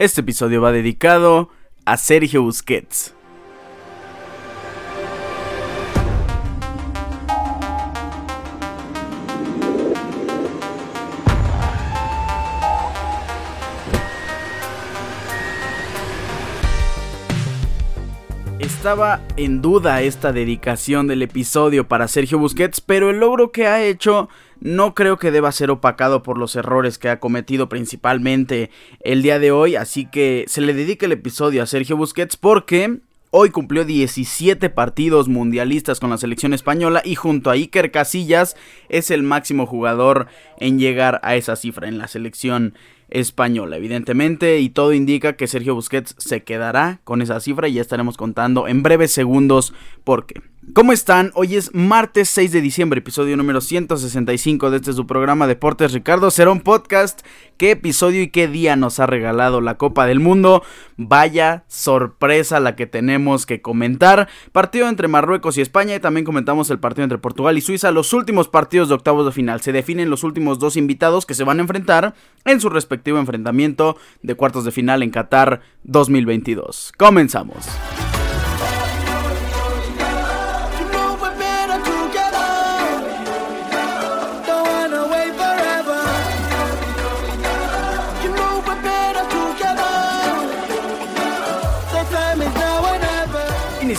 Este episodio va dedicado a Sergio Busquets. Estaba en duda esta dedicación del episodio para Sergio Busquets, pero el logro que ha hecho no creo que deba ser opacado por los errores que ha cometido principalmente el día de hoy, así que se le dedica el episodio a Sergio Busquets porque Hoy cumplió 17 partidos mundialistas con la selección española y junto a Iker Casillas es el máximo jugador en llegar a esa cifra en la selección española, evidentemente, y todo indica que Sergio Busquets se quedará con esa cifra y ya estaremos contando en breves segundos por qué. ¿Cómo están? Hoy es martes 6 de diciembre, episodio número 165 de este su programa Deportes Ricardo Cerón Podcast. ¿Qué episodio y qué día nos ha regalado la Copa del Mundo? Vaya sorpresa la que tenemos que comentar. Partido entre Marruecos y España y también comentamos el partido entre Portugal y Suiza. Los últimos partidos de octavos de final. Se definen los últimos dos invitados que se van a enfrentar en su respectivo enfrentamiento de cuartos de final en Qatar 2022. Comenzamos.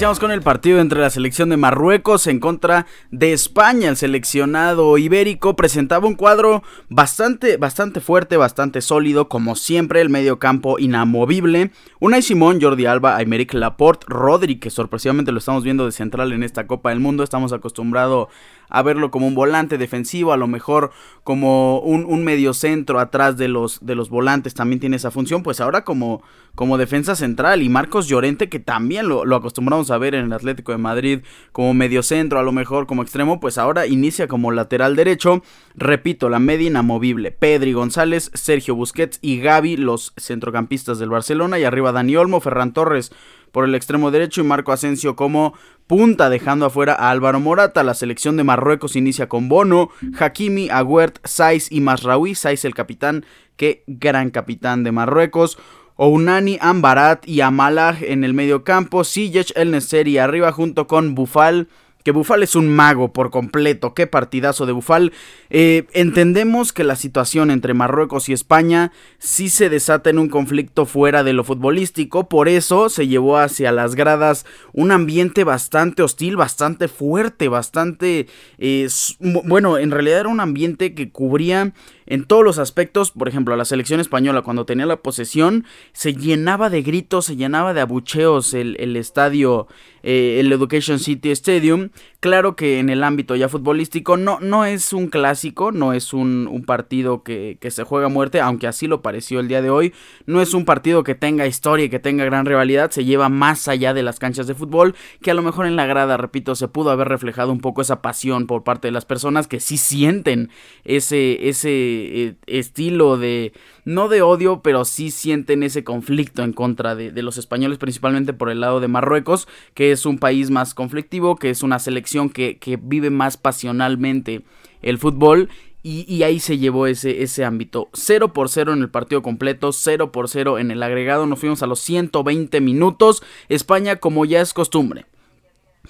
Iniciamos con el partido entre la selección de Marruecos en contra de España. El seleccionado ibérico presentaba un cuadro bastante, bastante fuerte, bastante sólido, como siempre, el medio campo inamovible. Unai Simón, Jordi Alba, Aymeric Laporte, Rodri, que sorpresivamente lo estamos viendo de central en esta Copa del Mundo. Estamos acostumbrados a verlo como un volante defensivo, a lo mejor como un, un mediocentro atrás de los, de los volantes también tiene esa función, pues ahora como, como defensa central. Y Marcos Llorente que también lo, lo acostumbramos a ver en el Atlético de Madrid como mediocentro, a lo mejor como extremo, pues ahora inicia como lateral derecho, repito, la media inamovible, Pedri González, Sergio Busquets y Gaby, los centrocampistas del Barcelona. Y arriba Dani Olmo, Ferran Torres, por el extremo derecho y Marco Asensio como punta, dejando afuera a Álvaro Morata. La selección de Marruecos inicia con Bono, Hakimi, Aguert, Saiz y Masraoui. Saiz el capitán, qué gran capitán de Marruecos. Ounani, Ambarat y Amalah en el medio campo. Ziyech, El Neseri arriba junto con Bufal que Bufal es un mago por completo. Qué partidazo de Bufal. Eh, entendemos que la situación entre Marruecos y España sí se desata en un conflicto fuera de lo futbolístico. Por eso se llevó hacia las gradas un ambiente bastante hostil, bastante fuerte, bastante... Eh, bueno, en realidad era un ambiente que cubría en todos los aspectos, por ejemplo, la selección española cuando tenía la posesión se llenaba de gritos, se llenaba de abucheos el, el estadio, eh, el Education City Stadium. Claro que en el ámbito ya futbolístico no, no es un clásico, no es un, un partido que, que, se juega a muerte, aunque así lo pareció el día de hoy. No es un partido que tenga historia y que tenga gran rivalidad, se lleva más allá de las canchas de fútbol, que a lo mejor en la grada, repito, se pudo haber reflejado un poco esa pasión por parte de las personas que sí sienten ese, ese eh, estilo de, no de odio, pero sí sienten ese conflicto en contra de, los españoles, principalmente por el lado de Marruecos, que es un país más conflictivo, que es una selección que, vive más pasionalmente el fútbol. Y, ahí se llevó ese, ese ámbito. 0 por 0 en el partido completo, 0 por 0 en el agregado. Nos fuimos a los 120 minutos. España, como ya es costumbre,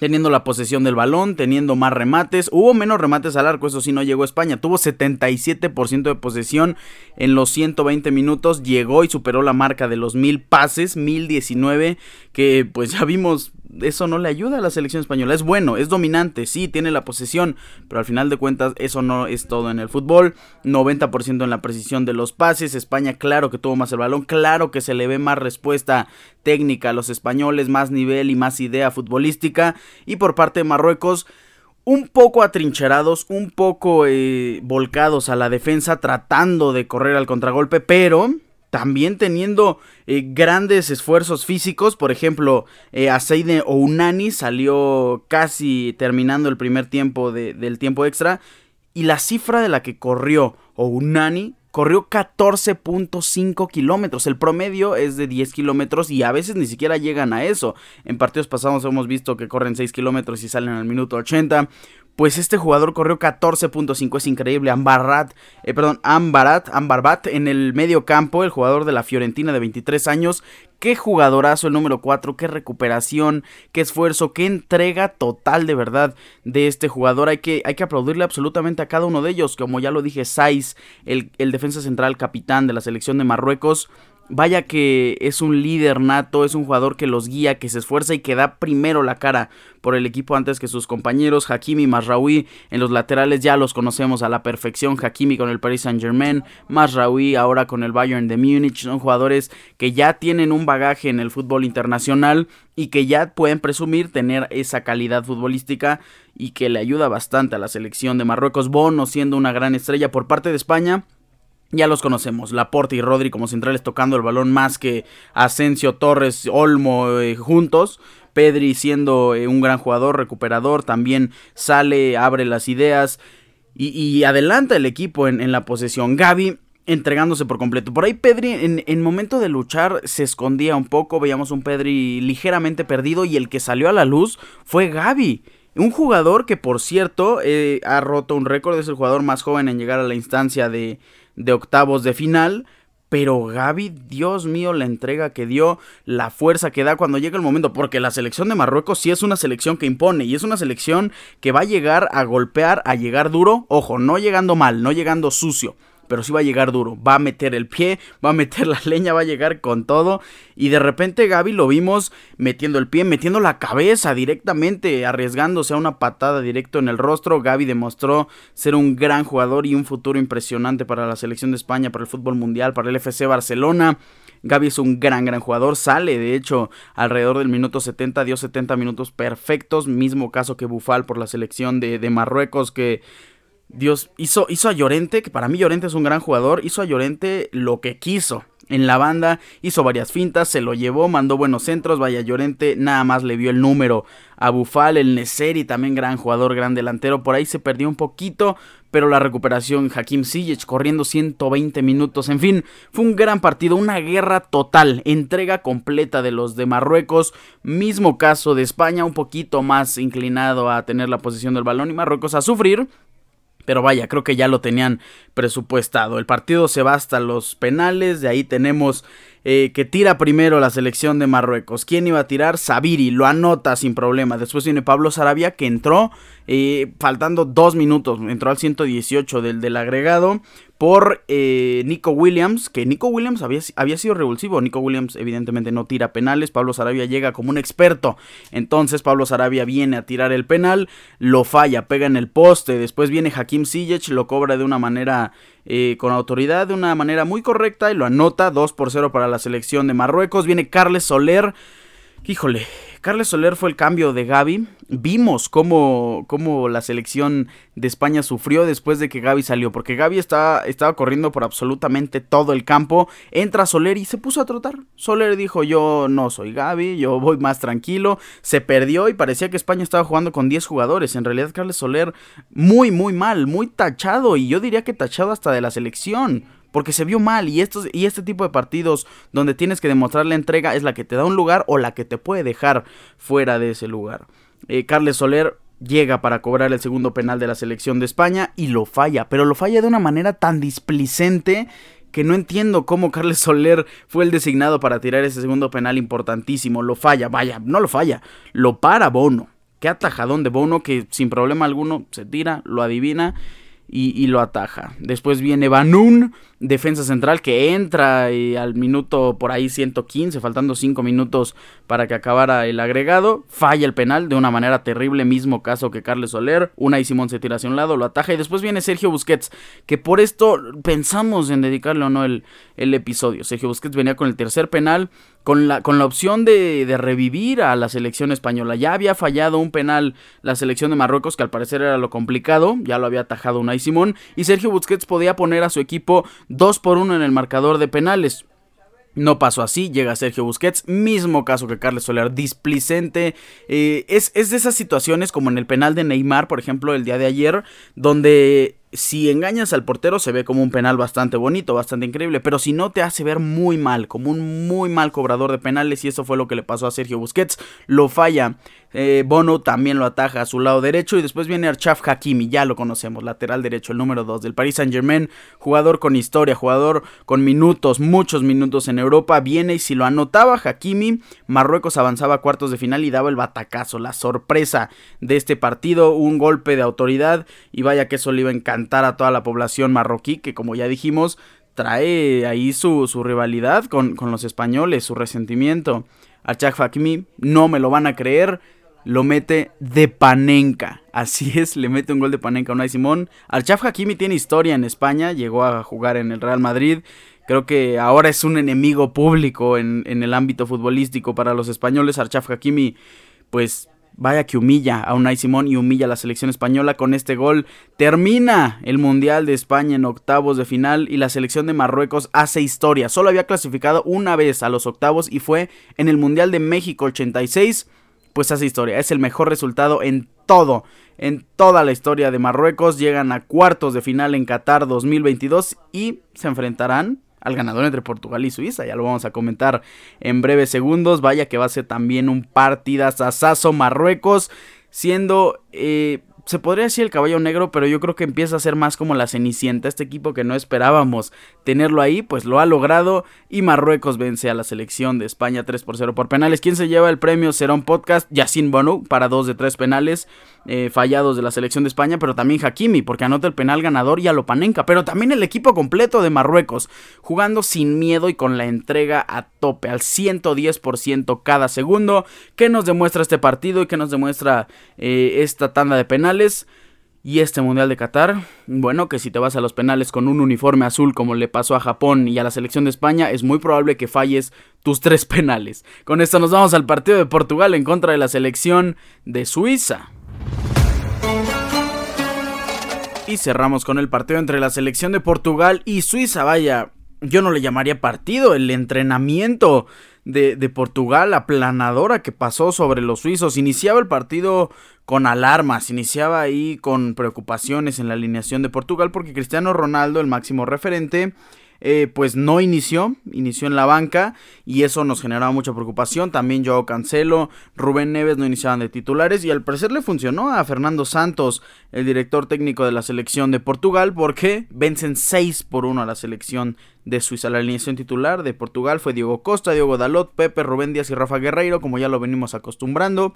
teniendo la posesión del balón, teniendo más remates. Hubo menos remates al arco, eso sí no llegó a España. Tuvo 77% de posesión en los 120 minutos. Llegó y superó la marca de los 1000 pases, 1019, que pues ya vimos eso no le ayuda a la selección española. Es bueno, es dominante, sí, tiene la posesión, pero al final de cuentas eso no es todo en el fútbol. 90% en la precisión de los pases. España, claro que tuvo más el balón, claro que se le ve más respuesta técnica a los españoles, más nivel y más idea futbolística. Y por parte de Marruecos, un poco atrincherados, un poco eh, volcados a la defensa, tratando de correr al contragolpe, pero también teniendo eh, grandes esfuerzos físicos. Por ejemplo, eh, Aseide Ounani salió casi terminando el primer tiempo del tiempo extra. Y la cifra de la que corrió Ounani corrió 14.5 kilómetros. El promedio es de 10 kilómetros y a veces ni siquiera llegan a eso. En partidos pasados hemos visto que corren 6 kilómetros y salen al minuto 80. pues este jugador corrió 14.5, es increíble. Ambarat, eh, perdón, Ambarat, Ambarbat en el medio campo, el jugador de la Fiorentina de 23 años. Qué jugadorazo el número 4, qué recuperación, qué esfuerzo, qué entrega total de verdad de este jugador. Hay que, hay que aplaudirle absolutamente a cada uno de ellos. Como ya lo dije, Saiz, el, el defensa central capitán de la selección de Marruecos Vaya que es un líder nato, es un jugador que los guía, que se esfuerza y que da primero la cara por el equipo antes que sus compañeros. Hakimi Masraoui en los laterales ya los conocemos a la perfección. Hakimi con el Paris Saint Germain, Masraoui ahora con el Bayern de Múnich. Son jugadores que ya tienen un bagaje en el fútbol internacional y que ya pueden presumir tener esa calidad futbolística y que le ayuda bastante a la selección de Marruecos. Bono siendo una gran estrella por parte de España ya los conocemos, Laporte y Rodri como centrales tocando el balón más que Asensio, Torres, Olmo eh, juntos. Pedri siendo eh, un gran jugador, recuperador, también sale, abre las ideas y, adelanta el equipo en, la posesión. Gaby entregándose por completo. Por ahí Pedri en, en, momento de luchar se escondía un poco, veíamos un Pedri ligeramente perdido y el que salió a la luz fue Gaby. Un jugador que por cierto eh, ha roto un récord, es el jugador más joven en llegar a la instancia de, de octavos de final. Pero Gaby, Dios mío, la entrega que dio, la fuerza que da cuando llega el momento, porque la selección de Marruecos sí es una selección que impone y es una selección que va a llegar a golpear, a llegar duro, ojo, no llegando mal, no llegando sucio, pero sí va a llegar duro. Va a meter el pie, va a meter la leña, va a llegar con todo. Y de repente Gaby lo vimos metiendo el pie, metiendo la cabeza directamente, arriesgándose a una patada directo en el rostro. Gaby demostró ser un gran jugador y un futuro impresionante para la selección de España, para el fútbol mundial, para el FC Barcelona. Gaby es un gran, gran jugador. Sale, de hecho, alrededor del minuto 70, dio 70 minutos perfectos. Mismo caso que Bufal por la selección de, de Marruecos, que Dios hizo, hizo a Llorente, que para mí Llorente es un gran jugador, hizo a Llorente lo que quiso. En la banda hizo varias fintas, se lo llevó, mandó buenos centros, vaya Llorente nada más le vio el número a Bufal, el Neseri también gran jugador, gran delantero, por ahí se perdió un poquito, pero la recuperación Hakim Ziyech corriendo 120 minutos, en fin, fue un gran partido, una guerra total, entrega completa de los de Marruecos, mismo caso de España, un poquito más inclinado a tener la posición del balón y Marruecos a sufrir, pero vaya, creo que ya lo tenían presupuestado. El partido se va hasta los penales. De ahí tenemos eh, que tira primero la selección de Marruecos. ¿Quién iba a tirar? Sabiri, lo anota sin problema. Después viene Pablo Sarabia que entró eh, faltando dos minutos. Entró al 118 del, del agregado por eh, Nico Williams, que Nico Williams había, había, sido revulsivo. Nico Williams evidentemente no tira penales, Pablo Sarabia llega como un experto. Entonces Pablo Sarabia viene a tirar el penal, lo falla, pega en el poste. Después viene Hakim Ziyech, lo cobra de una manera eh, con autoridad, de una manera muy correcta y lo anota 2 por 0 para la selección de Marruecos. Viene Carles Soler. Híjole, Carles Soler fue el cambio de Gaby. Vimos cómo, cómo, la selección de España sufrió después de que Gaby salió. Porque Gaby estaba, estaba corriendo por absolutamente todo el campo. Entra Soler y se puso a trotar. Soler dijo: Yo no soy Gaby, yo voy más tranquilo. Se perdió y parecía que España estaba jugando con 10 jugadores. En realidad, Carles Soler, muy, muy mal, muy tachado. Y yo diría que tachado hasta de la selección porque se vio mal y, estos, y este tipo de partidos donde tienes que demostrar la entrega es la que te da un lugar o la que te puede dejar fuera de ese lugar. Eh, Carles Soler llega para cobrar el segundo penal de la selección de España y lo falla, pero lo falla de una manera tan displicente que no entiendo cómo Carles Soler fue el designado para tirar ese segundo penal importantísimo. Lo falla, vaya, no lo falla, lo para Bono. Qué atajadón de Bono que sin problema alguno se tira, lo adivina y, lo ataja. Después viene Banun, defensa central, que entra y al minuto por ahí 115, faltando 5 minutos para que acabara el agregado. Falla el penal de una manera terrible, mismo caso que Carles Soler. Una y Simón se tira hacia un lado, lo ataja. Y después viene Sergio Busquets, que por esto pensamos en dedicarle o no el, el episodio. Sergio Busquets venía con el tercer penal con la, con la opción de, de, revivir a la selección española. Ya había fallado un penal la selección de Marruecos, que al parecer era lo complicado, ya lo había atajado Unai Simón, y Sergio Busquets podía poner a su equipo 2 por 1 en el marcador de penales. No pasó así, llega Sergio Busquets, mismo caso que Carles Soler, displicente. Eh, es, es de esas situaciones como en el penal de Neymar, por ejemplo, el día de ayer, donde si engañas al portero se ve como un penal bastante bonito, bastante increíble, pero si no te hace ver muy mal, como un muy mal cobrador de penales y eso fue lo que le pasó a Sergio Busquets, lo falla. Eh, Bono también lo ataja a su lado derecho y después viene Archaf Hakimi, ya lo conocemos, lateral derecho, el número 2 del Paris Saint Germain, jugador con historia, jugador con minutos, muchos minutos en Europa, viene y si lo anotaba Hakimi, Marruecos avanzaba a cuartos de final y daba el batacazo, la sorpresa de este partido, un golpe de autoridad y vaya que eso le iba a a toda la población marroquí, que como ya dijimos, trae ahí su, rivalidad con, los españoles, su resentimiento. Archak Fakmi, no me lo van a creer, lo mete de Panenka. Así es, le mete un gol de Panenka a Unai Simón. Archaf Hakimi tiene historia en España, llegó a jugar en el Real Madrid. Creo que ahora es un enemigo público en, en el ámbito futbolístico para los españoles. Archaf Hakimi, pues Vaya que humilla a Unai Simón y humilla a la selección española con este gol. Termina el Mundial de España en octavos de final y la selección de Marruecos hace historia. Solo había clasificado una vez a los octavos y fue en el Mundial de México 86. Pues hace historia. Es el mejor resultado en todo. En toda la historia de Marruecos. Llegan a cuartos de final en Qatar 2022 y se enfrentarán al ganador entre Portugal y Suiza. Ya lo vamos a comentar en breves segundos. Vaya que va a ser también un partidazazazo Marruecos. Siendo eh, se podría decir el caballo negro, pero yo creo que empieza a ser más como la cenicienta. Este equipo que no esperábamos tenerlo ahí, pues lo ha logrado. Y Marruecos vence a la selección de España 3 por 0 por penales. ¿Quién se lleva el premio? Será un podcast. Yacine Bono para 2 de 3 penales eh, fallados de la selección de España. Pero también Hakimi, porque anota el penal ganador y a Lopanenka. Pero también el equipo completo de Marruecos, jugando sin miedo y con la entrega a tope, al 110% cada segundo. ¿Qué nos demuestra este partido y qué nos demuestra eh, esta tanda de penales? Y este Mundial de Qatar, bueno, que si te vas a los penales con un uniforme azul como le pasó a Japón y a la selección de España, es muy probable que falles tus tres penales. Con esto nos vamos al partido de Portugal en contra de la selección de Suiza. Y cerramos con el partido entre la selección de Portugal y Suiza. Vaya, yo no le llamaría partido, el entrenamiento de, de, Portugal, aplanadora que pasó sobre los suizos. Iniciaba el partido con alarmas, iniciaba ahí con preocupaciones en la alineación de Portugal porque Cristiano Ronaldo, el máximo referente, eh, pues no inició, inició en la banca y eso nos generaba mucha preocupación. También Joao Cancelo, Rubén Neves no iniciaban de titulares y al parecer le funcionó a Fernando Santos, el director técnico de la selección de Portugal, porque vencen 6 por 1 a la selección de Suiza. La alineación titular de Portugal fue Diego Costa, Diego Dalot, Pepe, Rubén Díaz y Rafa Guerreiro, como ya lo venimos acostumbrando.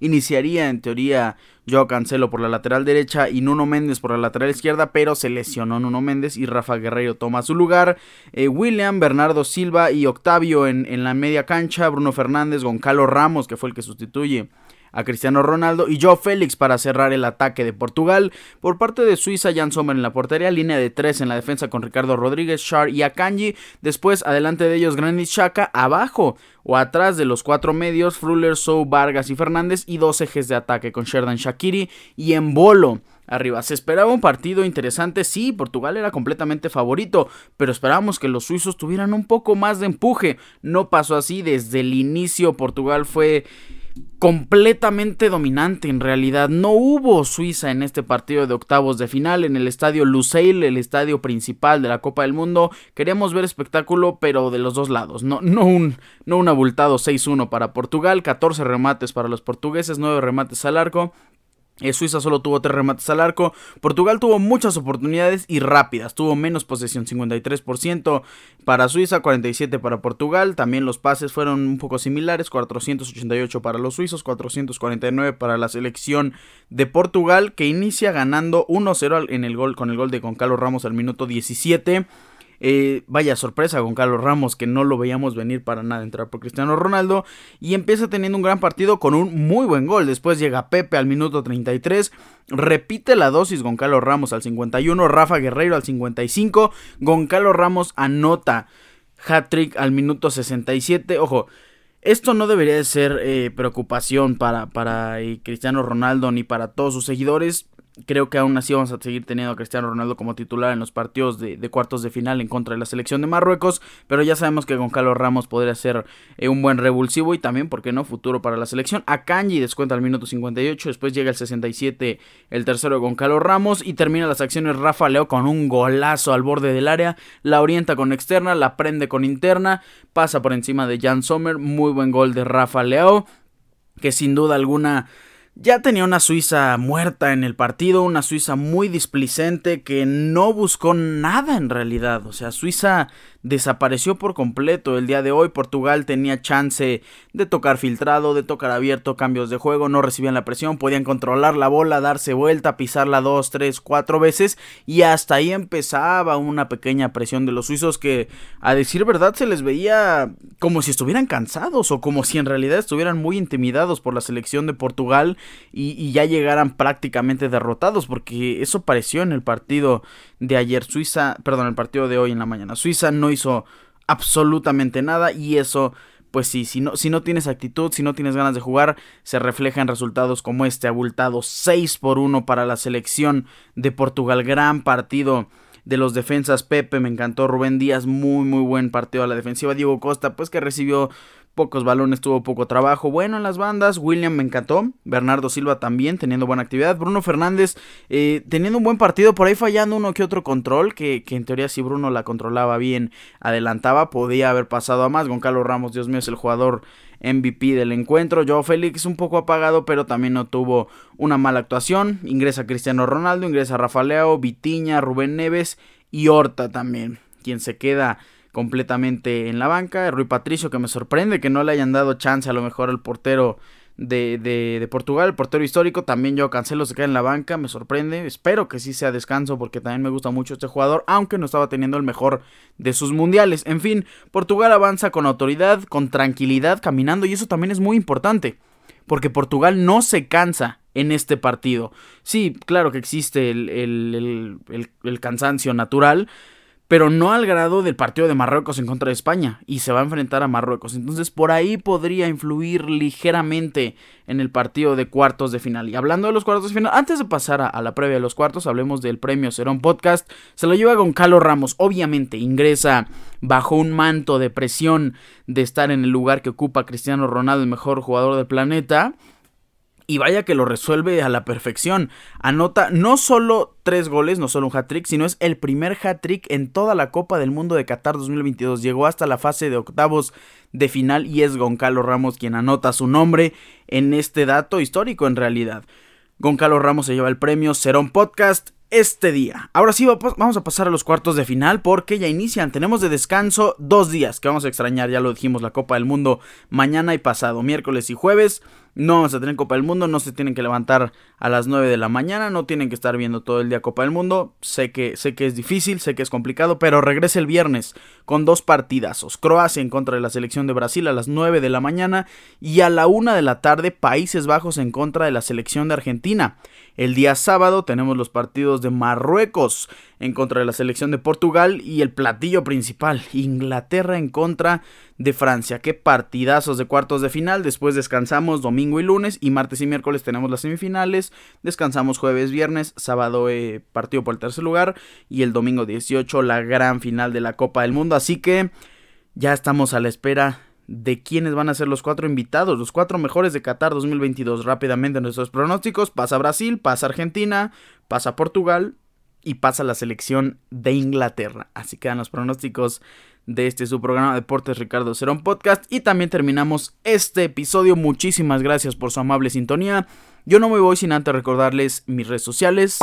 Iniciaría en teoría Joao Cancelo por la lateral derecha y Nuno Méndez por la lateral izquierda, pero se lesionó Nuno Méndez y Rafa Guerreiro toma su lugar. Eh, William, Bernardo Silva y Octavio en, en la media cancha. Bruno Fernández, Goncalo Ramos, que fue el que sustituye a Cristiano Ronaldo y Joe Félix para cerrar el ataque de Portugal. Por parte de Suiza, Jan Sommer en la portería, línea de tres en la defensa con Ricardo Rodríguez, Shar y Akanji. Después, adelante de ellos, Granit Xhaka, abajo o atrás de los cuatro medios, Fruller, Sou, Vargas y Fernández y dos ejes de ataque con Sherdan Shakiri y en bolo arriba. Se esperaba un partido interesante, sí, Portugal era completamente favorito, pero esperábamos que los suizos tuvieran un poco más de empuje. No pasó así desde el inicio, Portugal fue completamente dominante en realidad. No hubo Suiza en este partido de octavos de final en el estadio Lusail, el estadio principal de la Copa del Mundo. Queríamos ver espectáculo, pero de los dos lados. No, no, un, no un abultado 6-1 para Portugal, 14 remates para los portugueses, 9 remates al arco. Eh, Suiza solo tuvo tres remates al arco. Portugal tuvo muchas oportunidades y rápidas. Tuvo menos posesión, 53% para Suiza, 47% para Portugal. También los pases fueron un poco similares, 488 para los suizos, 449 para la selección de Portugal, que inicia ganando 1-0 en el gol con el gol de Concalo Ramos al minuto 17. Eh, vaya sorpresa con Carlos Ramos, que no lo veíamos venir para nada entrar por Cristiano Ronaldo. Y empieza teniendo un gran partido con un muy buen gol. Después llega Pepe al minuto 33. Repite la dosis Goncalo Ramos al 51. Rafa Guerreiro al 55. Goncalo Ramos anota hat-trick al minuto 67. Ojo. Esto no debería de ser eh, preocupación para, para eh, Cristiano Ronaldo ni para todos sus seguidores Creo que aún así vamos a seguir teniendo a Cristiano Ronaldo como titular en los partidos de, cuartos de final en contra de la selección de Marruecos. Pero ya sabemos que Goncalo Ramos podría ser eh, un buen revulsivo y también, ¿por qué no?, futuro para la selección. A Kanji descuenta al minuto 58, después llega el 67 el tercero de Goncalo Ramos y termina las acciones Rafa Leo con un golazo al borde del área. La orienta con externa, la prende con interna, pasa por encima de Jan Sommer. Muy buen gol de Rafa Leo, que sin duda alguna ya tenía una Suiza muerta en el partido, una Suiza muy displicente que no buscó nada en realidad. O sea, Suiza desapareció por completo. El día de hoy Portugal tenía chance de tocar filtrado, de tocar abierto, cambios de juego, no recibían la presión, podían controlar la bola, darse vuelta, pisarla dos, tres, cuatro veces y hasta ahí empezaba una pequeña presión de los suizos que a decir verdad se les veía como si estuvieran cansados o como si en realidad estuvieran muy intimidados por la selección de Portugal y, ya llegaran prácticamente derrotados porque eso pareció en el partido de ayer Suiza, perdón, el partido de hoy en la mañana. Suiza no hizo absolutamente nada y eso pues sí, si no, si no tienes actitud, si no tienes ganas de jugar, se refleja en resultados como este abultado 6 por 1 para la selección de Portugal. Gran partido de los defensas. Pepe, me encantó. Rubén Díaz, muy, muy buen partido a la defensiva. Diego Costa, pues que recibió pocos balones, tuvo poco trabajo. Bueno, en las bandas, William me encantó. Bernardo Silva también, teniendo buena actividad. Bruno Fernández, eh, teniendo un buen partido, por ahí fallando uno que otro control, que, que, en teoría si Bruno la controlaba bien, adelantaba, podía haber pasado a más. Goncalo Ramos, Dios mío, es el jugador MVP del encuentro. Joe Félix un poco apagado, pero también no tuvo una mala actuación. Ingresa Cristiano Ronaldo, ingresa Rafa Leao, Vitiña, Rubén Neves y Horta también, quien se queda completamente en la banca. Rui Patricio, que me sorprende que no le hayan dado chance a lo mejor al portero de, de, Portugal, el portero histórico. También yo cancelo, se queda en la banca, me sorprende. Espero que sí sea descanso porque también me gusta mucho este jugador, aunque no estaba teniendo el mejor de sus mundiales. En fin, Portugal avanza con autoridad, con tranquilidad, caminando y eso también es muy importante. Porque Portugal no se cansa en este partido. Sí, claro que existe el, el, el, el cansancio natural, pero no al grado del partido de Marruecos en contra de España, y se va a enfrentar a Marruecos. Entonces por ahí podría influir ligeramente en el partido de cuartos de final. Y hablando de los cuartos de final, antes de pasar a, la previa de los cuartos, hablemos del premio Serón Podcast. Se lo lleva Goncalo Ramos, obviamente ingresa bajo un manto de presión de estar en el lugar que ocupa Cristiano Ronaldo, el mejor jugador del planeta. Y vaya que lo resuelve a la perfección. Anota no solo tres goles, no solo un hat-trick, sino es el primer hat-trick en toda la Copa del Mundo de Qatar 2022. Llegó hasta la fase de octavos de final y es Goncalo Ramos quien anota su nombre en este dato histórico en realidad. Goncalo Ramos se lleva el premio Serón Podcast este día. Ahora sí, vamos a pasar a los cuartos de final porque ya inician. Tenemos de descanso dos días que vamos a extrañar, ya lo dijimos, la Copa del Mundo mañana y pasado, miércoles y jueves. No vamos a tener Copa del Mundo, no se tienen que levantar a las 9 de la mañana, no tienen que estar viendo todo el día Copa del Mundo. Sé que, sé que es difícil, sé que es complicado, pero regresa el viernes con dos partidazos. Croacia en contra de la selección de Brasil a las 9 de la mañana y a la 1 de la tarde Países Bajos en contra de la selección de Argentina. El día sábado tenemos los partidos de Marruecos en contra de la selección de Portugal y el platillo principal, Inglaterra en contra de Francia. Qué partidazos de cuartos de final. Después descansamos domingo y lunes y martes y miércoles tenemos las semifinales. Descansamos jueves, viernes, sábado eh, partido por el tercer lugar y el domingo 18 la gran final de la Copa del Mundo. Así que ya estamos a la espera de quiénes van a ser los cuatro invitados, los cuatro mejores de Qatar 2022. Rápidamente nuestros pronósticos, pasa Brasil, pasa Argentina, pasa Portugal y pasa la selección de Inglaterra. Así quedan los pronósticos de este su programa Deportes Ricardo Cerón Podcast y también terminamos este episodio. Muchísimas gracias por su amable sintonía. Yo no me voy sin antes recordarles mis redes sociales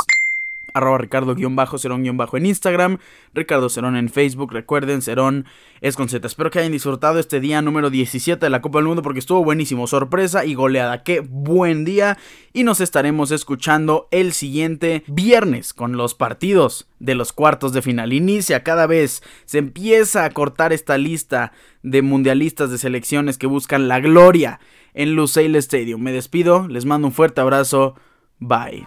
arroba Ricardo-Cerón- en Instagram, Ricardo Cerón en Facebook, recuerden, Cerón es con Z. Espero que hayan disfrutado este día número 17 de la Copa del Mundo porque estuvo buenísimo, sorpresa y goleada, qué buen día y nos estaremos escuchando el siguiente viernes con los partidos de los cuartos de final. Inicia cada vez, se empieza a cortar esta lista de mundialistas de selecciones que buscan la gloria en Lusail Stadium. Me despido, les mando un fuerte abrazo, bye.